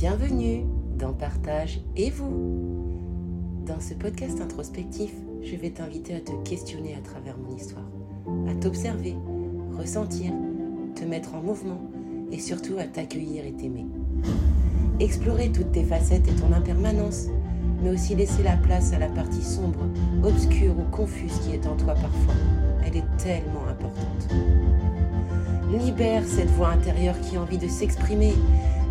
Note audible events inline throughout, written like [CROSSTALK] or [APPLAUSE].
Bienvenue dans Partage et vous. Dans ce podcast introspectif, je vais t'inviter à te questionner à travers mon histoire, à t'observer, ressentir, te mettre en mouvement et surtout à t'accueillir et t'aimer. Explorer toutes tes facettes et ton impermanence, mais aussi laisser la place à la partie sombre, obscure ou confuse qui est en toi parfois. Elle est tellement importante. Libère cette voix intérieure qui a envie de s'exprimer.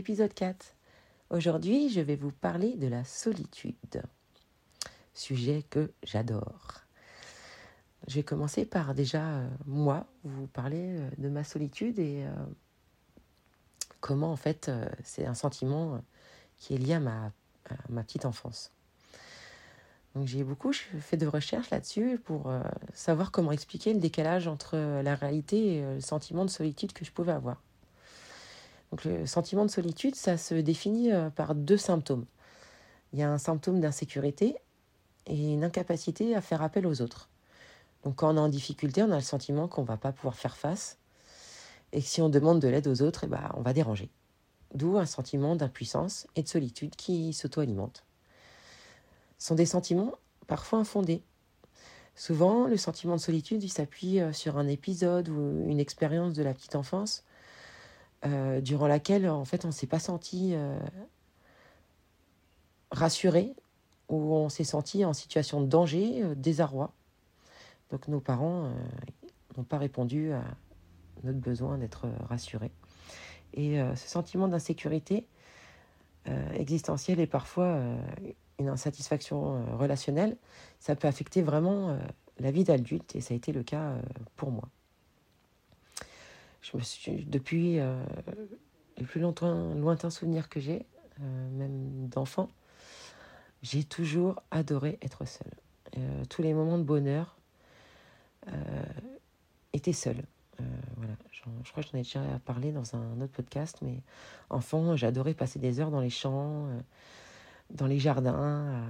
L'épisode 4. Aujourd'hui, je vais vous parler de la solitude, sujet que j'adore. Je vais commencer par déjà, euh, moi, vous parler euh, de ma solitude et euh, comment, en fait, c'est un sentiment qui est lié à ma, petite enfance. J'ai beaucoup fait de recherches là-dessus pour savoir comment expliquer le décalage entre la réalité et le sentiment de solitude que je pouvais avoir. Le sentiment de solitude, ça se définit par deux symptômes. Il y a un symptôme d'insécurité et une incapacité à faire appel aux autres. Donc quand on est en difficulté, on a le sentiment qu'on ne va pas pouvoir faire face et que si on demande de l'aide aux autres, eh ben, on va déranger. D'où un sentiment d'impuissance et de solitude qui s'auto-alimente. Ce sont des sentiments parfois infondés. Souvent, le sentiment de solitude, s'appuie euh, sur un épisode ou une expérience de la petite enfance euh, durant laquelle, en fait, on s'est pas senti euh, rassuré ou on s'est senti en situation de danger, désarroi. Donc nos parents euh, n'ont pas répondu à notre besoin d'être rassurés. Et euh, ce sentiment d'insécurité euh, existentielle et parfois une insatisfaction relationnelle, ça peut affecter vraiment la vie d'adulte et ça a été le cas pour moi. Je me suis, depuis les plus lointains, lointains souvenirs que j'ai, même d'enfant, j'ai toujours adoré être seule. tous les moments de bonheur euh, était seule. Euh, voilà, je crois que j'en ai déjà parlé dans un autre podcast, mais enfant, j'adorais passer des heures dans les champs, euh, dans les jardins,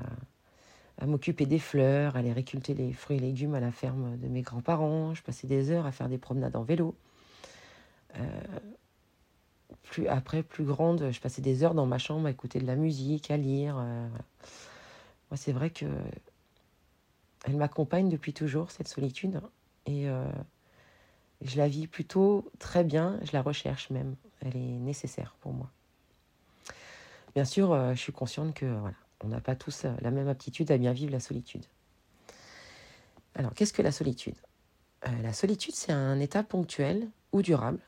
à, m'occuper des fleurs, à aller récolter les fruits et légumes à la ferme de mes grands-parents. Je passais des heures à faire des promenades en vélo. Plus, après, plus grande, je passais des heures dans ma chambre à écouter de la musique, à lire. Moi, c'est vrai que elle m'accompagne depuis toujours, cette solitude. Et euh, je la vis plutôt très bien, je la recherche même. Elle est nécessaire pour moi. Bien sûr, euh, je suis consciente que voilà, on n'a pas tous euh, la même aptitude à bien vivre la solitude. Alors, qu'est-ce que la solitude? La solitude, c'est un état ponctuel ou durable,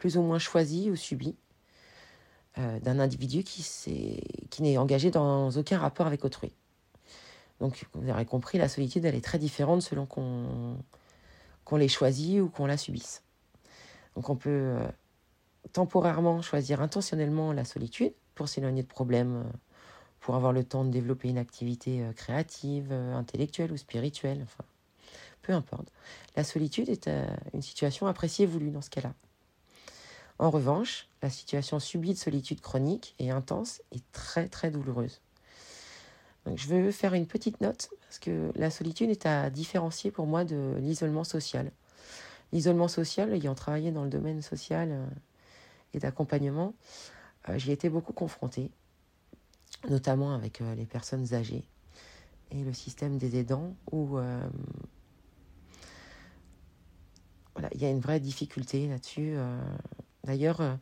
plus ou moins choisi ou subi, d'un individu qui, n'est engagé dans aucun rapport avec autrui. Donc, vous aurez compris, la solitude, elle est très différente selon qu'on qu'on l'ait choisie ou qu'on la subisse. Donc, on peut euh, temporairement choisir intentionnellement la solitude pour s'éloigner de problèmes, euh, pour avoir le temps de développer une activité euh, créative, intellectuelle ou spirituelle, enfin, peu importe. La solitude est une situation appréciée et voulue dans ce cas-là. En revanche, la situation subie de solitude chronique et intense est très très douloureuse je veux faire une petite note parce que la solitude est à différencier pour moi de l'isolement social. L'isolement social, ayant travaillé dans le domaine social euh, et d'accompagnement, euh, j'y étais beaucoup confrontée, notamment avec euh, les personnes âgées et le système des aidants où il y a une vraie difficulté là-dessus. D'ailleurs,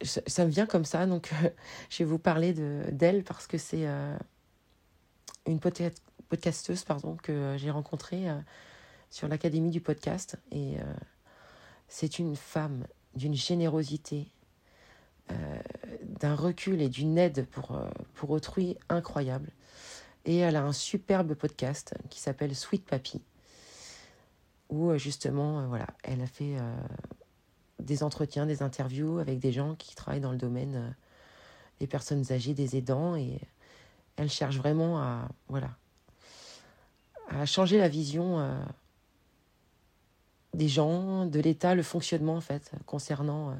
ça me vient comme ça, donc [LAUGHS] je vais vous parler d'elle parce que c'est euh, une podcasteuse pardon, que j'ai rencontrée euh, sur l'Académie du podcast. Et euh, c'est une femme d'une générosité, d'un recul et d'une aide pour, pour autrui incroyable. Et elle a un superbe podcast qui s'appelle Sweet Papy, où euh, justement, euh, voilà, elle a fait des entretiens, des interviews avec des gens qui travaillent dans le domaine des personnes âgées, des aidants, et elle cherche vraiment à, voilà, à changer la vision des gens, de l'État, le fonctionnement en fait, concernant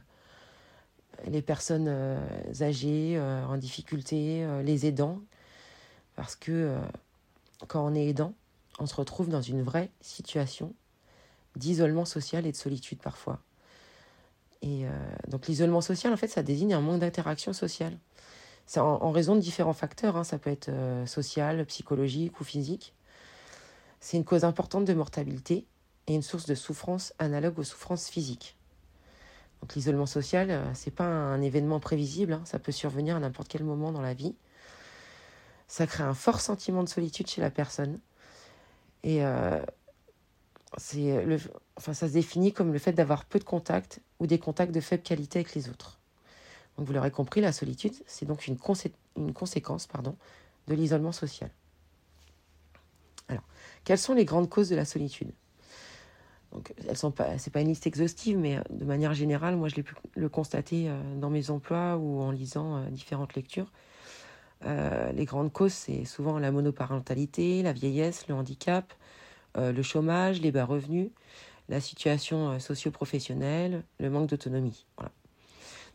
les personnes euh, âgées euh, en difficulté, euh, les aidants, parce que quand on est aidant, on se retrouve dans une vraie situation d'isolement social et de solitude parfois. Et donc l'isolement social, en fait, ça désigne un manque d'interaction sociale. C'est en, raison de différents facteurs, hein. ça peut être social, psychologique ou physique. C'est une cause importante de mortalité et une source de souffrance analogue aux souffrances physiques. Donc l'isolement social, euh, c'est pas un événement prévisible, hein. ça peut survenir à n'importe quel moment dans la vie. Ça crée un fort sentiment de solitude chez la personne. Et euh, c'est le, enfin, ça se définit comme le fait d'avoir peu de contacts ou des contacts de faible qualité avec les autres. Donc vous l'aurez compris, la solitude, c'est donc une, conséquence pardon, de l'isolement social. Alors, quelles sont les grandes causes de la solitude? Donc, elles sont pas une liste exhaustive, mais euh, de manière générale, moi, je l'ai pu le constater euh, dans mes emplois ou en lisant euh, différentes lectures. les grandes causes, c'est souvent la monoparentalité, la vieillesse, le handicap, le chômage, les bas revenus, la situation socio-professionnelle, le manque d'autonomie. Voilà.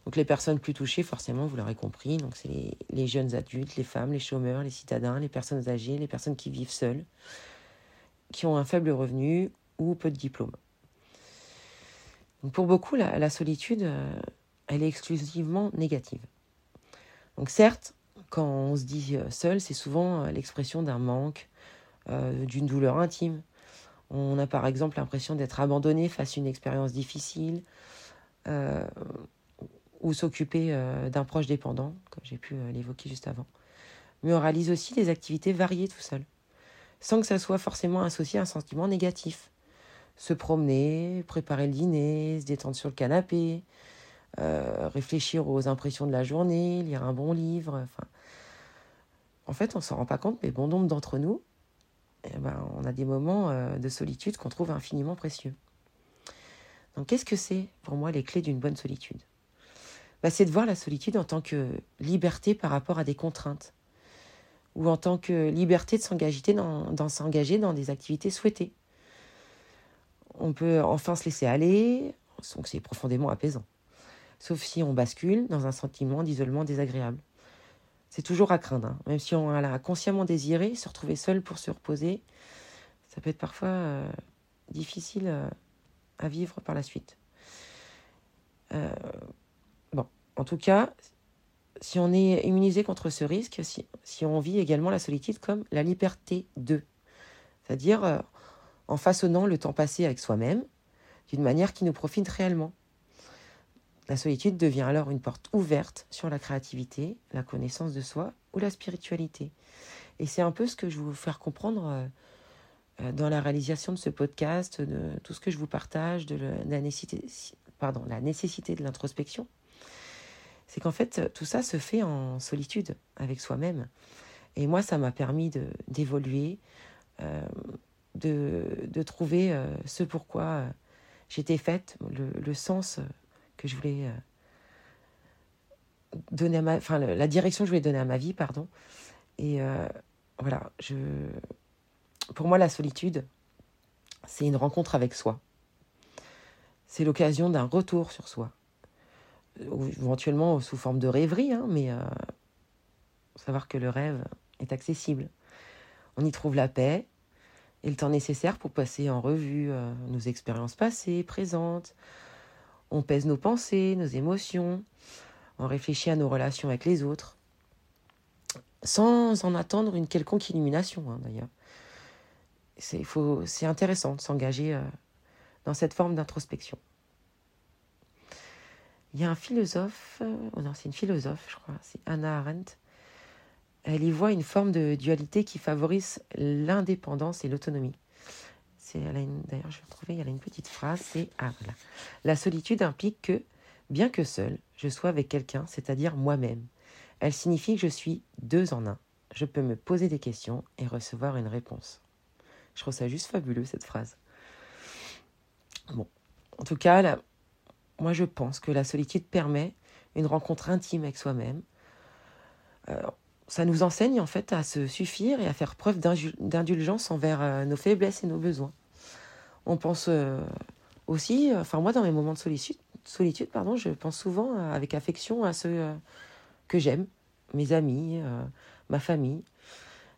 Donc les personnes plus touchées, forcément, vous l'aurez compris, c'est les, jeunes adultes, les femmes, les chômeurs, les citadins, les personnes âgées, les personnes qui vivent seules, qui ont un faible revenu ou peu de diplôme. pour beaucoup, la, solitude, euh, elle est exclusivement négative. Donc certes, quand on se dit euh, seul, c'est souvent euh, l'expression d'un manque, d'une douleur intime. On a par exemple l'impression d'être abandonné face à une expérience difficile, ou s'occuper d'un proche dépendant, comme j'ai pu l'évoquer juste avant. Mais on réalise aussi des activités variées tout seul, sans que ça soit forcément associé à un sentiment négatif se promener, préparer le dîner, se détendre sur le canapé, euh, réfléchir aux impressions de la journée, lire un bon livre. En fait, on s'en rend pas compte, mais bon nombre d'entre nous, eh ben, on a des moments euh, de solitude qu'on trouve infiniment précieux. Donc, qu'est-ce que c'est pour moi les clés d'une bonne solitude? Bah, C'est de voir la solitude en tant que liberté par rapport à des contraintes, ou en tant que liberté de s'engager dans, s'engager des activités souhaitées on peut enfin se laisser aller, donc c'est profondément apaisant. Sauf si on bascule dans un sentiment d'isolement désagréable. C'est toujours à craindre, hein. même si on a consciemment désiré se retrouver seul pour se reposer, ça peut être parfois euh, difficile euh, à vivre par la suite. Euh, bon, en tout cas, si on est immunisé contre ce risque, si, si on vit également la solitude comme la liberté de, c'est-à-dire en façonnant le temps passé avec soi-même d'une manière qui nous profite réellement. La solitude devient alors une porte ouverte sur la créativité, la connaissance de soi ou la spiritualité. Et c'est un peu ce que je veux vous faire comprendre euh, euh, dans la réalisation de ce podcast, de tout ce que je vous partage, de la nécessité, pardon, la nécessité de l'introspection. C'est qu'en fait, tout ça se fait en solitude avec soi-même. Et moi, ça m'a permis d'évoluer, euh, de, trouver euh, ce pourquoi j'étais faite, le, sens que je voulais donner à ma, enfin la direction que je voulais donner à ma vie, pardon. Et voilà, je, pour moi la solitude, c'est une rencontre avec soi. C'est l'occasion d'un retour sur soi, éventuellement sous forme de rêverie, hein, mais savoir que le rêve est accessible. On y trouve la paix, et le temps nécessaire pour passer en revue euh, nos expériences passées, présentes. On pèse nos pensées, nos émotions, on réfléchit à nos relations avec les autres, sans en attendre une quelconque illumination hein, d'ailleurs. C'est intéressant de s'engager euh, dans cette forme d'introspection. Il y a un philosophe, euh, oh non, c'est une philosophe, je crois, c'est Anna Arendt, elle y voit une forme de dualité qui favorise l'indépendance et l'autonomie. D'ailleurs, je vais trouver, a une petite phrase, c'est ah, La solitude implique que, bien que seul, je sois avec quelqu'un, c'est-à-dire moi-même. Elle signifie que je suis deux en un. je peux me poser des questions et recevoir une réponse. Je trouve ça juste fabuleux cette phrase. Bon, en tout cas, là, moi je pense que la solitude permet une rencontre intime avec soi-même. Ça nous enseigne en fait à se suffire et à faire preuve d'indulgence envers euh, nos faiblesses et nos besoins. On pense euh, aussi, enfin moi dans mes moments de solitude, solitude pardon, je pense souvent avec affection à ceux que j'aime, mes amis, ma famille.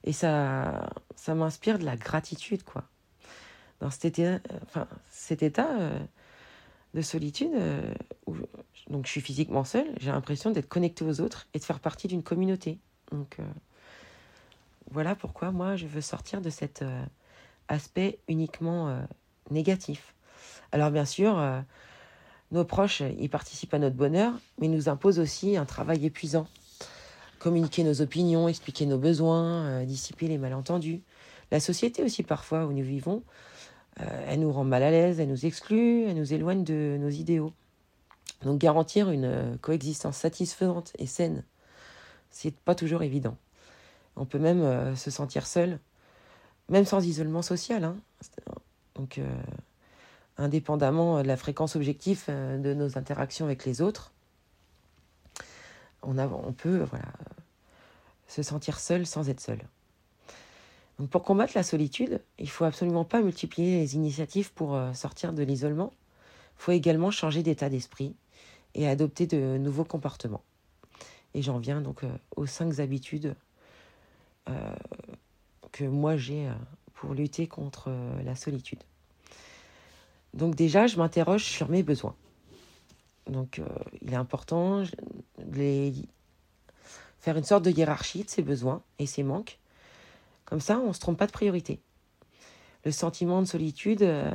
Et ça, ça m'inspire de la gratitude, quoi. Dans cet état, de solitude, euh, où donc je suis physiquement seule, j'ai l'impression d'être connectée aux autres et de faire partie d'une communauté. Donc euh, voilà pourquoi moi je veux sortir de cet euh, aspect uniquement Alors bien sûr, nos proches, ils participent à notre bonheur, mais nous imposent aussi un travail épuisant. Communiquer nos opinions, expliquer nos besoins, dissiper les malentendus. La société aussi parfois où nous vivons euh, elle nous rend mal à l'aise, elle nous exclut, elle nous éloigne de nos idéaux. Donc garantir une euh, coexistence satisfaisante et saine, c'est pas toujours évident. On peut même euh, se sentir seul, même sans isolement social. Hein. Donc, indépendamment de la fréquence objective de nos interactions avec les autres, on, peut se sentir seul sans être seul pour combattre la solitude, il faut absolument pas multiplier les initiatives pour euh, sortir de l'isolement. Il faut également changer d'état d'esprit et adopter de nouveaux comportements. Et j'en viens donc euh, aux cinq habitudes euh, que moi j'ai pour lutter contre la solitude. Donc déjà, je m'interroge sur mes besoins. Donc il est important de faire une sorte de hiérarchie de ses besoins et ses manques comme ça, on ne se trompe pas de priorité. Le sentiment de solitude, euh,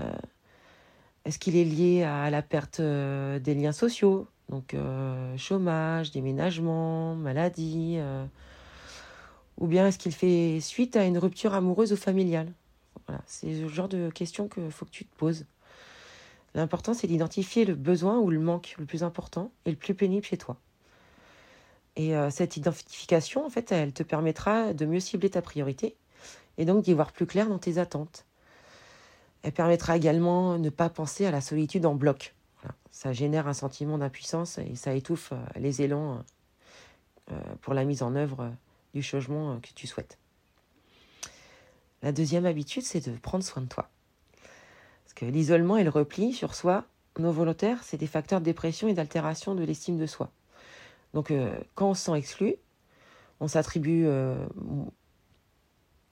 est-ce qu'il est lié à la perte euh, des liens sociaux? Donc euh, chômage, déménagement, maladie Ou bien est-ce qu'il fait suite à une rupture amoureuse ou familiale? Voilà, C'est le genre de questions qu'il faut que tu te poses. L'important, c'est d'identifier le besoin ou le manque le plus important et le plus pénible chez toi. Et cette identification, en fait, elle te permettra de mieux cibler ta priorité et donc d'y voir plus clair dans tes attentes. Elle permettra également de ne pas penser à la solitude en bloc. Ça génère un sentiment d'impuissance et ça étouffe euh, les élans euh, pour la mise en œuvre du changement que tu souhaites. La deuxième habitude, c'est de prendre soin de toi. L'isolement et le repli sur soi, nos volontaires, c'est des facteurs de dépression et d'altération de l'estime de soi. Donc euh, quand on se sent exclu, on s'attribue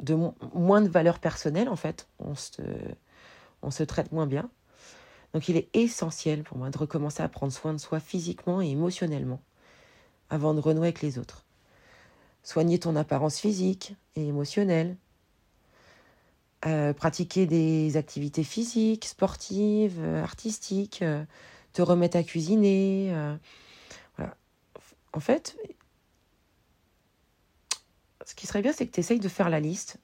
de moins de valeur personnelle, en fait. On se, on se traite moins bien. Donc il est essentiel pour moi de recommencer à prendre soin de soi physiquement et émotionnellement avant de renouer avec les autres. Soigner ton apparence physique et émotionnelle. Euh, pratiquer des activités physiques, sportives, euh, artistiques, euh, te remettre à cuisiner. voilà. En fait, ce qui serait bien, c'est que tu essayes de faire la liste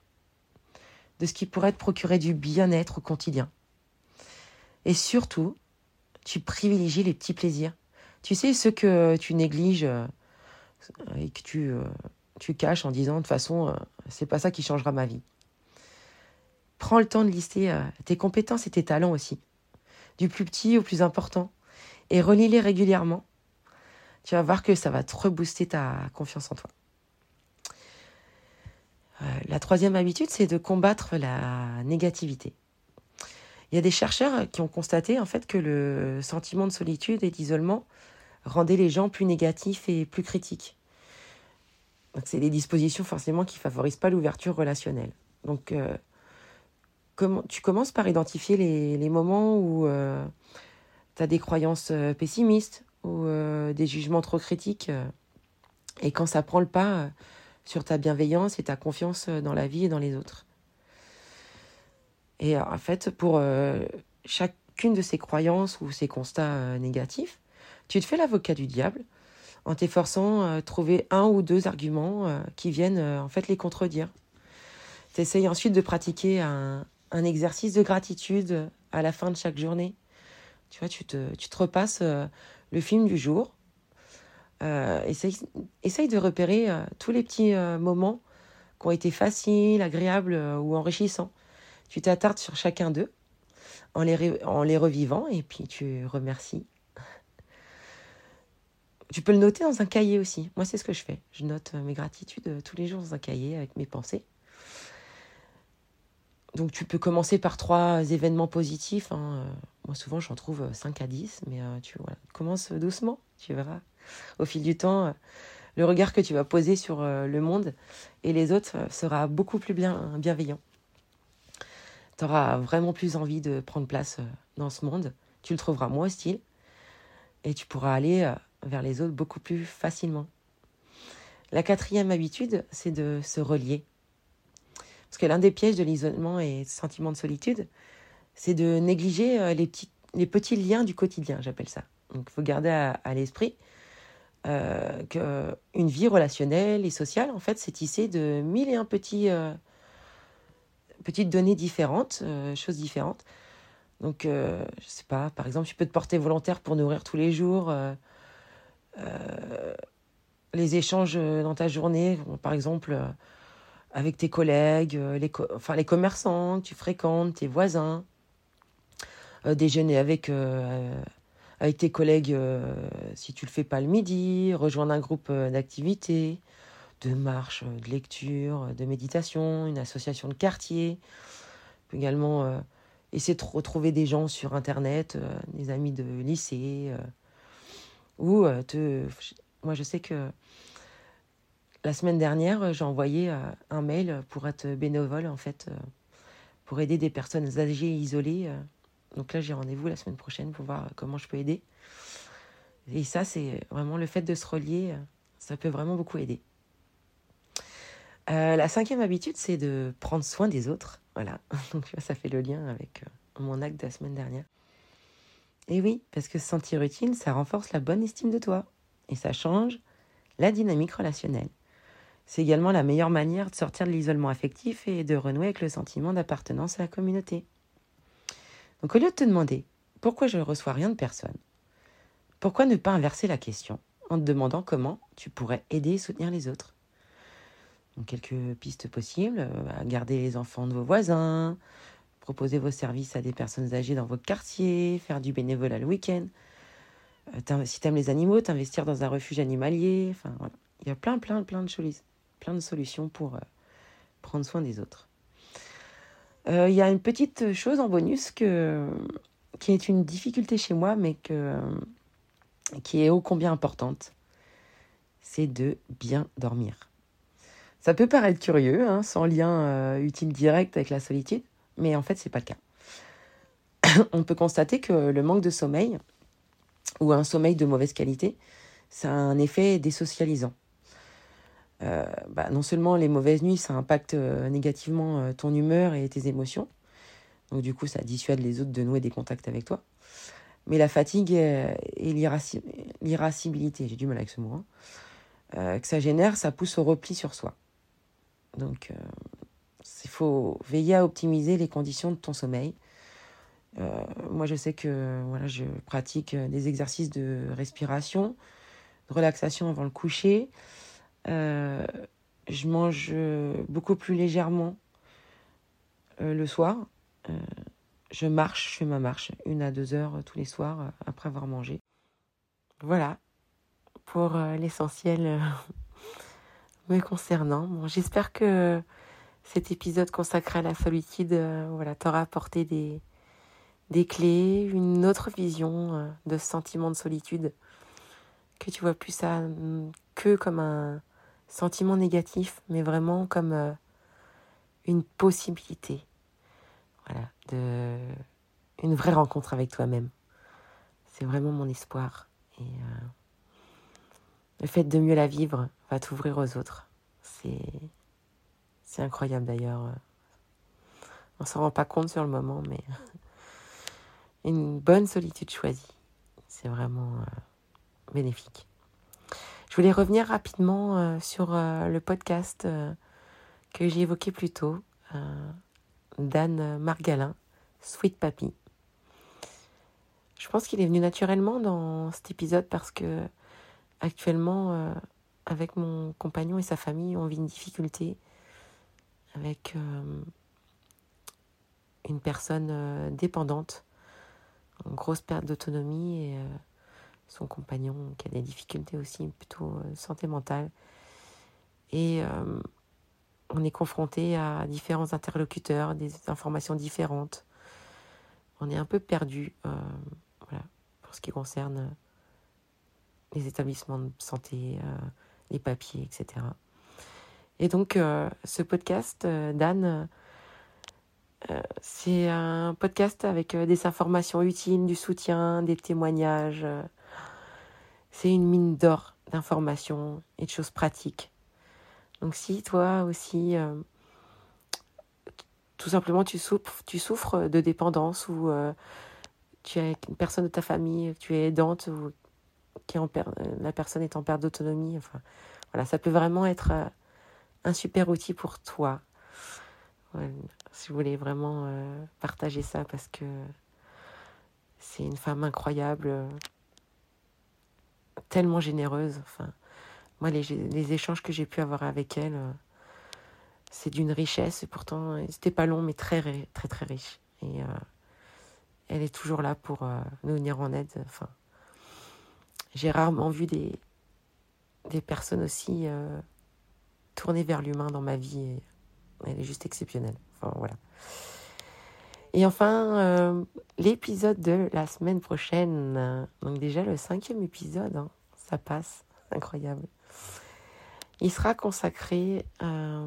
de ce qui pourrait te procurer du bien-être au quotidien. Et surtout, tu privilégies les petits plaisirs. Tu sais, ceux que tu négliges et que tu, tu caches en disant de toute façon, c'est pas ça qui changera ma vie. Prends le temps de lister tes compétences et tes talents aussi, du plus petit au plus important, et relis-les régulièrement. Tu vas voir que ça va te rebooster ta confiance en toi. Euh, la troisième habitude, c'est de combattre la négativité. Il y a des chercheurs qui ont constaté en fait que le sentiment de solitude et d'isolement rendait les gens plus négatifs et plus critiques. C'est des dispositions forcément qui favorisent pas l'ouverture relationnelle. Donc, euh, tu commences par identifier les, moments où euh, tu as des croyances pessimistes ou des jugements trop critiques. et quand ça prend le pas, sur ta bienveillance et ta confiance euh, dans la vie et dans les autres. Et euh, en fait, pour euh, chacune de ces croyances ou ces constats négatifs, tu te fais l'avocat du diable en t'efforçant à trouver un ou deux arguments qui viennent en fait les contredire. Tu essayes ensuite de pratiquer un, un, exercice de gratitude à la fin de chaque journée. Tu vois, tu te, tu te repasses le film du jour euh, essaye, de repérer euh, tous les petits euh, moments qui ont été faciles, agréables ou enrichissants. Tu t'attardes sur chacun d'eux en les, en les revivant et puis tu remercies. Tu peux le noter dans un cahier aussi. Moi, c'est ce que je fais. Je note mes gratitudes tous les jours dans un cahier avec mes pensées. Donc tu peux commencer par trois événements positifs. Hein. Moi souvent j'en trouve 5 à 10, mais euh, tu vois, commence doucement, tu verras. Au fil du temps, euh, le regard que tu vas poser sur euh, le monde et les autres sera beaucoup plus bien, bienveillant. Tu auras vraiment plus envie de prendre place dans ce monde. Tu le trouveras moins hostile et tu pourras aller vers les autres beaucoup plus facilement. La quatrième habitude, c'est de se relier parce que l'un des pièges de l'isolement et du sentiment de solitude, c'est de négliger euh, les petits, liens du quotidien, j'appelle ça. Donc il faut garder à, l'esprit euh, qu'une vie relationnelle et sociale, en fait, c'est tissé de mille et un petits, euh, petites données différentes, choses différentes. Donc, je sais pas, par exemple, tu peux te porter volontaire pour nourrir tous les jours les échanges dans ta journée, par exemple avec tes collègues, euh, les, enfin, les commerçants que tu fréquentes, tes voisins, euh, déjeuner avec, euh, avec tes collègues si tu le fais pas le midi, rejoindre un groupe d'activités, de marche, de lecture, de méditation, une association de quartier. également essayer de retrouver des gens sur Internet, des amis de lycée, ou te... Moi, je sais que la semaine dernière, euh, j'ai envoyé euh, un mail pour être bénévole, en fait, euh, pour aider des personnes âgées et isolées. Donc là, j'ai rendez-vous la semaine prochaine pour voir comment je peux aider. Et ça, c'est vraiment le fait de se relier, ça peut vraiment beaucoup aider. la cinquième habitude, c'est de prendre soin des autres. Voilà, [LAUGHS] donc ça fait le lien avec mon acte de la semaine dernière. Et oui, parce que se sentir utile, ça renforce la bonne estime de toi. Et ça change la dynamique relationnelle. C'est également la meilleure manière de sortir de l'isolement affectif et de renouer avec le sentiment d'appartenance à la communauté. Donc au lieu de te demander pourquoi je ne reçois rien de personne, pourquoi ne pas inverser la question en te demandant comment tu pourrais aider et soutenir les autres? Donc quelques pistes possibles, euh, garder les enfants de vos voisins, proposer vos services à des personnes âgées dans votre quartier, faire du bénévolat le week-end. Euh, si tu aimes les animaux, t'investir dans un refuge animalier. Enfin, voilà. Il y a plein, plein, plein de choses plein de solutions pour euh, prendre soin des autres. Euh, il y a une petite chose en bonus qui est une difficulté chez moi, mais qui est ô combien importante. C'est de bien dormir. Ça peut paraître curieux, hein, sans lien euh, utile direct avec la solitude, mais en fait, c'est pas le cas. [COUGHS] On peut constater que le manque de sommeil, ou un sommeil de mauvaise qualité, ça a un effet désocialisant. Euh, bah, non seulement les mauvaises nuits, ça impacte euh, négativement euh, ton humeur et tes émotions. Donc du coup, ça dissuade les autres de nouer des contacts avec toi. Mais la fatigue et, l'irascibilité, j'ai du mal avec ce mot, hein, que ça génère, ça pousse au repli sur soi. Donc il faut veiller à optimiser les conditions de ton sommeil. moi, je sais que voilà, je pratique des exercices de respiration, de relaxation avant le coucher. Euh, je mange euh, beaucoup plus légèrement euh, le soir. je marche, je fais ma marche une à deux heures tous les soirs après avoir mangé. Voilà pour l'essentiel [LAUGHS] me concernant. Bon, J'espère que cet épisode consacré à la solitude voilà, t'aura apporté des, des clés, une autre vision de ce sentiment de solitude, que tu vois plus ça que comme un, sentiment négatif, mais vraiment comme euh, une possibilité. Voilà, de une vraie rencontre avec toi-même. C'est vraiment mon espoir. Et euh, le fait de mieux la vivre va t'ouvrir aux autres. C'est incroyable d'ailleurs. On s'en rend pas compte sur le moment, mais [LAUGHS] une bonne solitude choisie, c'est vraiment euh, bénéfique. Je voulais revenir rapidement euh, sur euh, le podcast euh, que j'ai évoqué plus tôt, d'Anne Margalin, Sweet Papy. Je pense qu'il est venu naturellement dans cet épisode parce que actuellement, avec mon compagnon et sa famille, on vit une difficulté avec une personne dépendante, en grosse perte d'autonomie et son compagnon qui a des difficultés aussi, plutôt santé mentale. Et on est confronté à différents interlocuteurs, des informations différentes. On est un peu perdu voilà, pour ce qui concerne les établissements de santé, les papiers, etc. Et donc, euh, ce podcast, euh, Dan, euh, c'est un podcast avec des informations utiles, du soutien, des témoignages. C'est une mine d'or d'informations et de choses pratiques. Donc, si toi aussi, tout simplement, tu souffres, tu souffres de dépendance ou tu es une personne de ta famille, tu es aidante ou qui en la personne est en perte d'autonomie, enfin, voilà, ça peut vraiment être un super outil pour toi. si vous voulez vraiment euh, partager ça parce que c'est une femme incroyable, tellement généreuse. Enfin, moi, les, échanges que j'ai pu avoir avec elle, euh, c'est d'une richesse et pourtant, c'était pas long, mais très, très, très riche. Et euh, elle est toujours là pour nous venir en aide. Enfin, j'ai rarement vu des, des personnes aussi tournée vers l'humain dans ma vie. elle est juste exceptionnelle. Enfin, voilà. Et enfin, euh, l'épisode de la semaine prochaine. Donc déjà le cinquième épisode, hein. Ça passe, incroyable. Il sera consacré à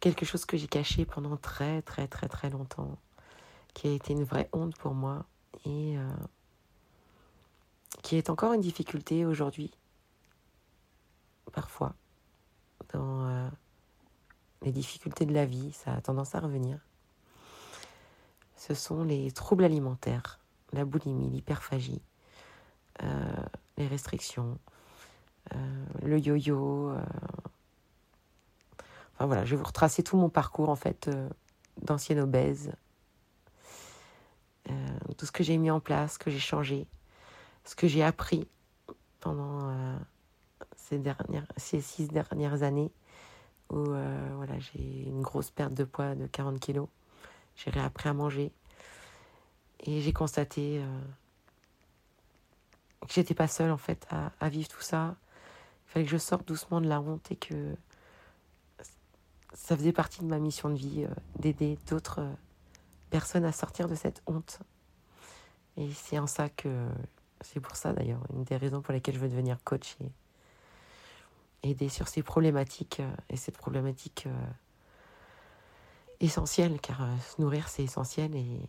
quelque chose que j'ai caché pendant très très très très longtemps, qui a été une vraie honte pour moi et euh, qui est encore une difficulté aujourd'hui, parfois dans euh, les difficultés de la vie, ça a tendance à revenir. Ce sont les troubles alimentaires, la boulimie, l'hyperphagie, euh, restrictions, euh, le yo-yo. Enfin voilà, je vais vous retracer tout mon parcours en fait d'ancienne obèse. tout ce que j'ai mis en place, ce que j'ai changé, ce que j'ai appris pendant ces, dernières, ces six dernières années où euh, voilà, j'ai une grosse perte de poids de 40 kilos. J'ai réappris à manger. Et j'ai constaté euh, que j'étais pas seule en fait à, vivre tout ça. Il fallait que je sorte doucement de la honte et que ça faisait partie de ma mission de vie euh, d'aider d'autres personnes à sortir de cette honte. Et c'est en ça que c'est pour ça d'ailleurs, une des raisons pour lesquelles je veux devenir coach et aider sur ces problématiques euh, et cette problématique euh, essentielle, car euh, se nourrir c'est essentiel et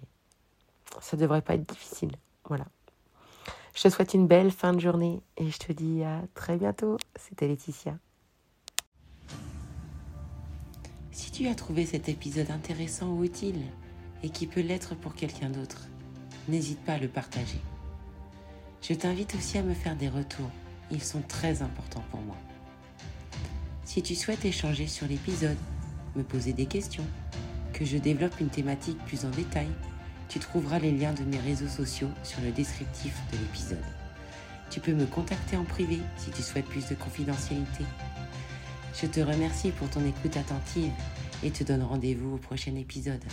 ça devrait pas être difficile. Voilà. Je te souhaite une belle fin de journée et je te dis à très bientôt. C'était Laetitia. Si tu as trouvé cet épisode intéressant ou utile et qui peut l'être pour quelqu'un d'autre, n'hésite pas à le partager. Je t'invite aussi à me faire des retours. Ils sont très importants pour moi. Si tu souhaites échanger sur l'épisode, me poser des questions, que je développe une thématique plus en détail, tu trouveras les liens de mes réseaux sociaux sur le descriptif de l'épisode. Tu peux me contacter en privé si tu souhaites plus de confidentialité. Je te remercie pour ton écoute attentive et te donne rendez-vous au prochain épisode.